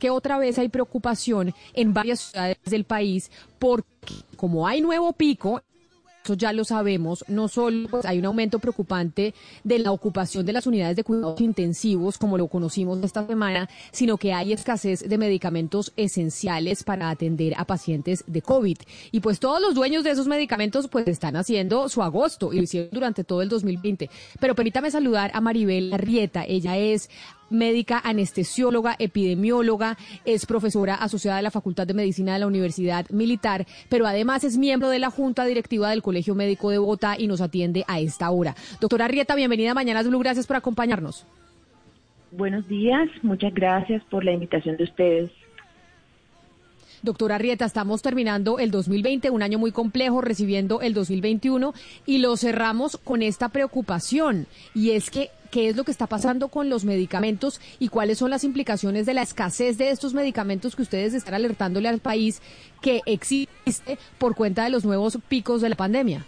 que otra vez hay preocupación en varias ciudades del país porque como hay nuevo pico, eso ya lo sabemos, no solo pues, hay un aumento preocupante de la ocupación de las unidades de cuidados intensivos, como lo conocimos esta semana, sino que hay escasez de medicamentos esenciales para atender a pacientes de COVID. Y pues todos los dueños de esos medicamentos pues están haciendo su agosto y lo hicieron durante todo el 2020. Pero permítame saludar a Maribel Arrieta. Ella es médica anestesióloga, epidemióloga, es profesora asociada de la Facultad de Medicina de la Universidad Militar, pero además es miembro de la Junta Directiva del Colegio Médico de Bogotá y nos atiende a esta hora. Doctora Rieta, bienvenida a Mañanas Blue, gracias por acompañarnos. Buenos días, muchas gracias por la invitación de ustedes. Doctora Rieta, estamos terminando el 2020, un año muy complejo, recibiendo el 2021 y lo cerramos con esta preocupación y es que qué es lo que está pasando con los medicamentos y cuáles son las implicaciones de la escasez de estos medicamentos que ustedes están alertándole al país que existe por cuenta de los nuevos picos de la pandemia.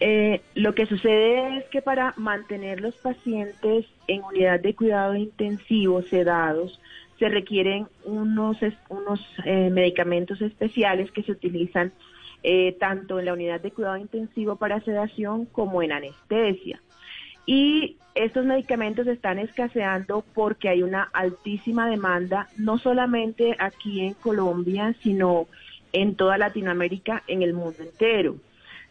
Eh, lo que sucede es que para mantener los pacientes en unidad de cuidado intensivo sedados, se requieren unos, unos eh, medicamentos especiales que se utilizan eh, tanto en la unidad de cuidado intensivo para sedación como en anestesia. Y estos medicamentos están escaseando porque hay una altísima demanda, no solamente aquí en Colombia, sino en toda Latinoamérica, en el mundo entero.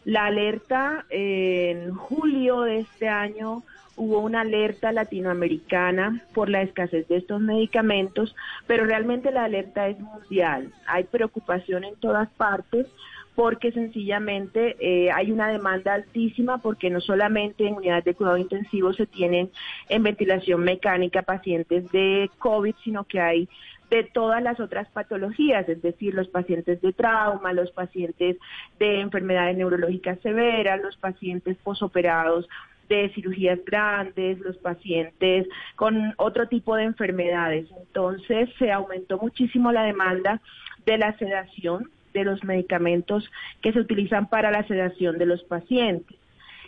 La alerta en julio de este año hubo una alerta latinoamericana por la escasez de estos medicamentos, pero realmente la alerta es mundial. Hay preocupación en todas partes porque sencillamente eh, hay una demanda altísima porque no solamente en unidades de cuidado intensivo se tienen en ventilación mecánica pacientes de COVID, sino que hay de todas las otras patologías, es decir, los pacientes de trauma, los pacientes de enfermedades neurológicas severas, los pacientes posoperados de cirugías grandes, los pacientes con otro tipo de enfermedades. Entonces se aumentó muchísimo la demanda de la sedación, de los medicamentos que se utilizan para la sedación de los pacientes.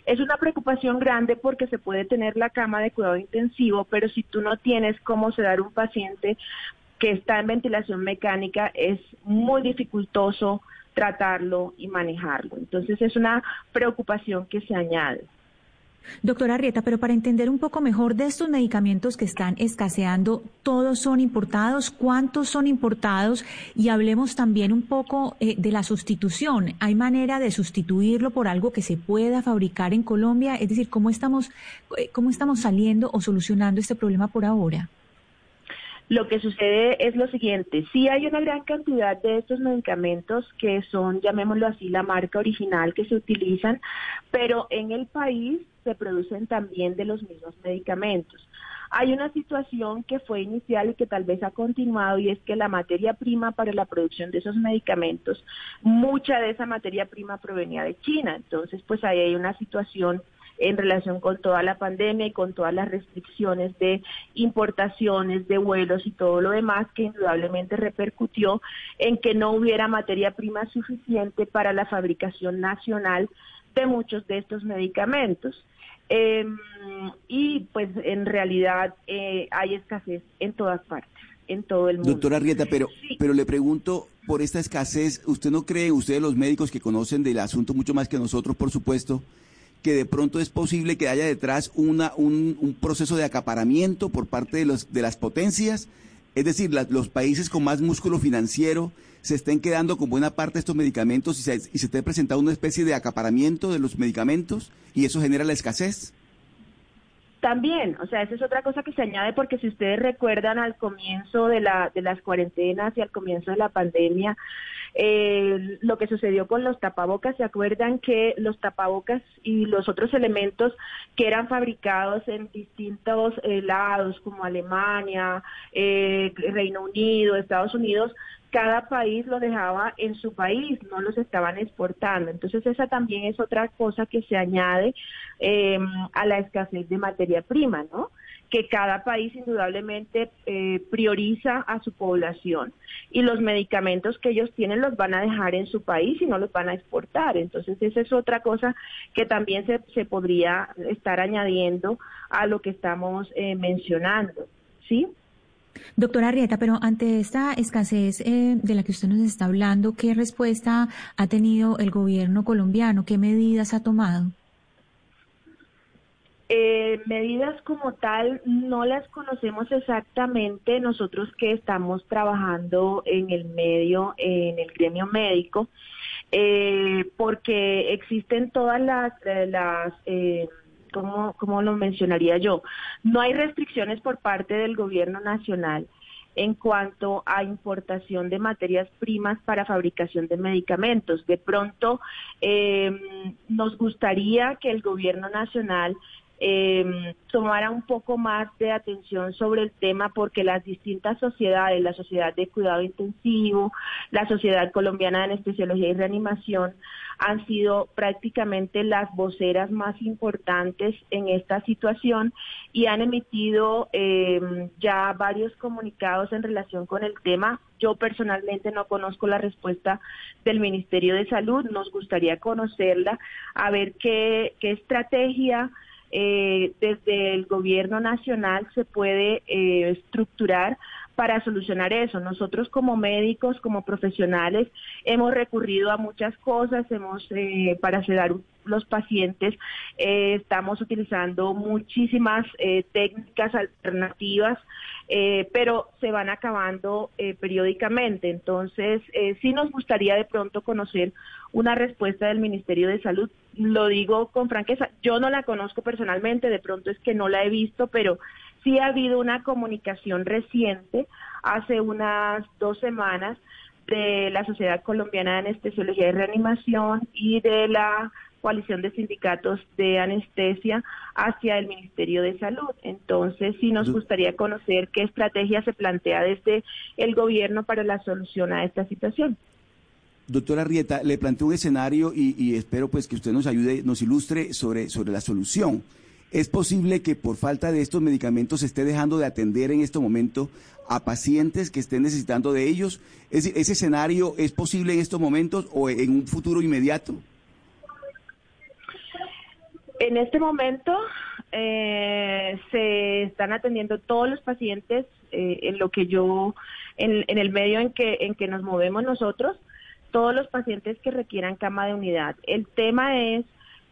Es una preocupación grande porque se puede tener la cama de cuidado intensivo, pero si tú no tienes cómo sedar un paciente que está en ventilación mecánica, es muy dificultoso tratarlo y manejarlo. Entonces es una preocupación que se añade. Doctora Rieta, pero para entender un poco mejor de estos medicamentos que están escaseando, ¿todos son importados? ¿Cuántos son importados? Y hablemos también un poco eh, de la sustitución. ¿Hay manera de sustituirlo por algo que se pueda fabricar en Colombia? Es decir, ¿cómo estamos, eh, cómo estamos saliendo o solucionando este problema por ahora? Lo que sucede es lo siguiente, sí hay una gran cantidad de estos medicamentos que son, llamémoslo así, la marca original que se utilizan, pero en el país se producen también de los mismos medicamentos. Hay una situación que fue inicial y que tal vez ha continuado y es que la materia prima para la producción de esos medicamentos, mucha de esa materia prima provenía de China. Entonces, pues ahí hay una situación en relación con toda la pandemia y con todas las restricciones de importaciones, de vuelos y todo lo demás que indudablemente repercutió en que no hubiera materia prima suficiente para la fabricación nacional de muchos de estos medicamentos. Em, y pues en realidad eh, hay escasez en todas partes, en todo el mundo. Doctora Rieta, pero, pero le pregunto por esta escasez, ¿usted no cree, ustedes los médicos que conocen del asunto mucho más que nosotros, por supuesto, que de pronto es posible que haya detrás una, un, proceso de acaparamiento por parte de, los, de las potencias, es decir, los países con más músculo financiero se estén quedando con buena parte de esté medicamentos y se, y se esté presentando una especie de acaparamiento de los medicamentos y eso genera la escasez. También, o sea, esa es otra cosa que se añade porque si ustedes recuerdan al comienzo de, la, de las cuarentenas y al comienzo de la pandemia, eh, lo que sucedió con los tapabocas, ¿se acuerdan que los tapabocas y los otros elementos que eran fabricados en distintos lados como Alemania, eh, Reino Unido, Estados Unidos, cada país lo dejaba en su país, no los estaban exportando. Entonces esa también es otra cosa que se añade eh, a la escasez de materia prima, ¿no? Que cada país indudablemente eh, prioriza a su población y los medicamentos que ellos tienen los van a dejar en su país y no los van a exportar. Entonces esa es otra cosa que también se, se podría estar añadiendo a lo que estamos eh, mencionando, ¿sí? Doctora Rieta, pero ante esta escasez eh, de la que usted nos está hablando, ¿qué respuesta ha tenido el gobierno colombiano? ¿Qué medidas ha tomado? Eh, medidas como tal no las conocemos exactamente nosotros que estamos trabajando en el medio, en el gremio médico, eh, porque existen todas las, eh, las eh, ¿cómo, ¿cómo lo mencionaría yo? No hay restricciones por parte del gobierno nacional en cuanto a importación de materias primas para fabricación de medicamentos. De pronto, eh, nos gustaría que el gobierno nacional eh, tomara un poco más de atención sobre el tema porque las distintas sociedades, la Sociedad de Cuidado Intensivo, la Sociedad Colombiana de Anestesiología y Reanimación, han sido prácticamente las voceras más importantes en esta situación y han emitido eh, ya varios comunicados en relación con el tema. Yo personalmente no conozco la respuesta del Ministerio de Salud, nos gustaría conocerla, a ver qué, qué estrategia eh, desde el gobierno nacional se puede eh, estructurar para solucionar eso. Nosotros como médicos, como profesionales, hemos recurrido a muchas cosas, hemos eh, para sedar los pacientes, eh, estamos utilizando muchísimas eh, técnicas alternativas, eh, pero se van acabando eh, periódicamente. Entonces, eh, sí nos gustaría de pronto conocer una respuesta del Ministerio de Salud. Lo digo con franqueza, yo no la conozco personalmente, de pronto es que no la he visto, pero sí ha habido una comunicación reciente, hace unas dos semanas, de la Sociedad Colombiana de Anestesiología y Reanimación y de la coalición de sindicatos de anestesia hacia el Ministerio de Salud. Entonces, sí nos gustaría conocer qué estrategia se plantea desde el gobierno para la solución a esta situación. Doctora Rieta, le planteo un escenario y, y, espero pues que usted nos ayude, nos ilustre sobre, sobre la solución. ¿Es posible que por falta de estos medicamentos se esté dejando de atender en este momento a pacientes que estén necesitando de ellos? ¿Es ¿ese escenario es posible en estos momentos o en un futuro inmediato? En este momento eh, se están atendiendo todos los pacientes eh, en lo que yo, en, en, el medio en que, en que nos movemos nosotros, todos los pacientes que requieran cama de unidad. El tema es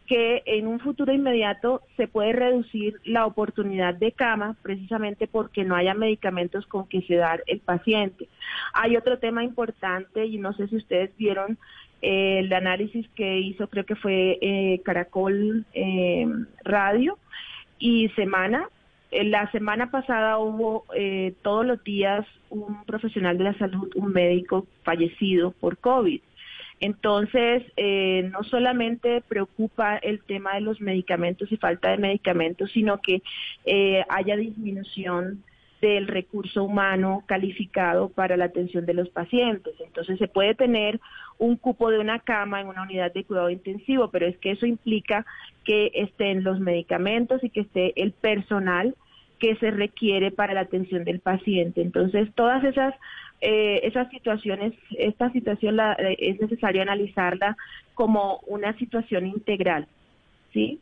que en un futuro inmediato se puede reducir la oportunidad de cama precisamente porque no haya medicamentos con que sedar el paciente. Hay otro tema importante y no sé si ustedes vieron eh, el análisis que hizo, creo que fue eh, Caracol eh, Radio y Semana. la semana pasada hubo todos los días un profesional de la salud, un médico fallecido por COVID. Entonces, eh, no solamente preocupa el tema de los medicamentos y falta de medicamentos, sino que eh, haya disminución del recurso humano calificado para la atención de los pacientes. Entonces, se puede tener un cupo de una cama en una unidad de cuidado intensivo, pero es que eso implica que estén los medicamentos y que esté el personal que se requiere para la atención del paciente. Entonces, todas esas eh, esas situaciones, esta situación la, eh, es necesario analizarla como una situación integral, ¿sí?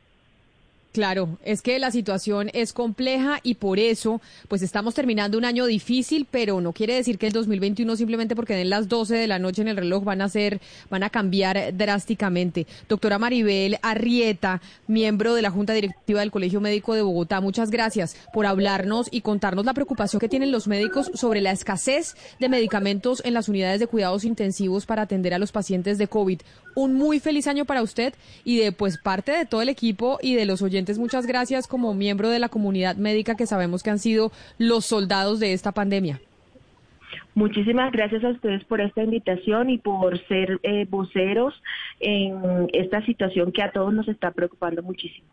Claro, es que la situación es compleja y por eso, pues estamos terminando un año difícil, pero no quiere decir que el 2021 simplemente porque den las 12 de la noche en el reloj van a ser, van a cambiar drásticamente. Doctora Maribel Arrieta, miembro de la Junta Directiva del Colegio Médico de Bogotá, muchas gracias por hablarnos y contarnos la preocupación que tienen los médicos sobre la escasez de medicamentos en las unidades de cuidados intensivos para atender a los pacientes de COVID. Un muy feliz año para usted y de pues parte de todo el equipo y de los oyentes muchas gracias como miembro de la comunidad médica que sabemos que han sido los soldados de esta pandemia. Muchísimas gracias a ustedes por esta invitación y por ser eh, voceros en esta situación que a todos nos está preocupando muchísimo.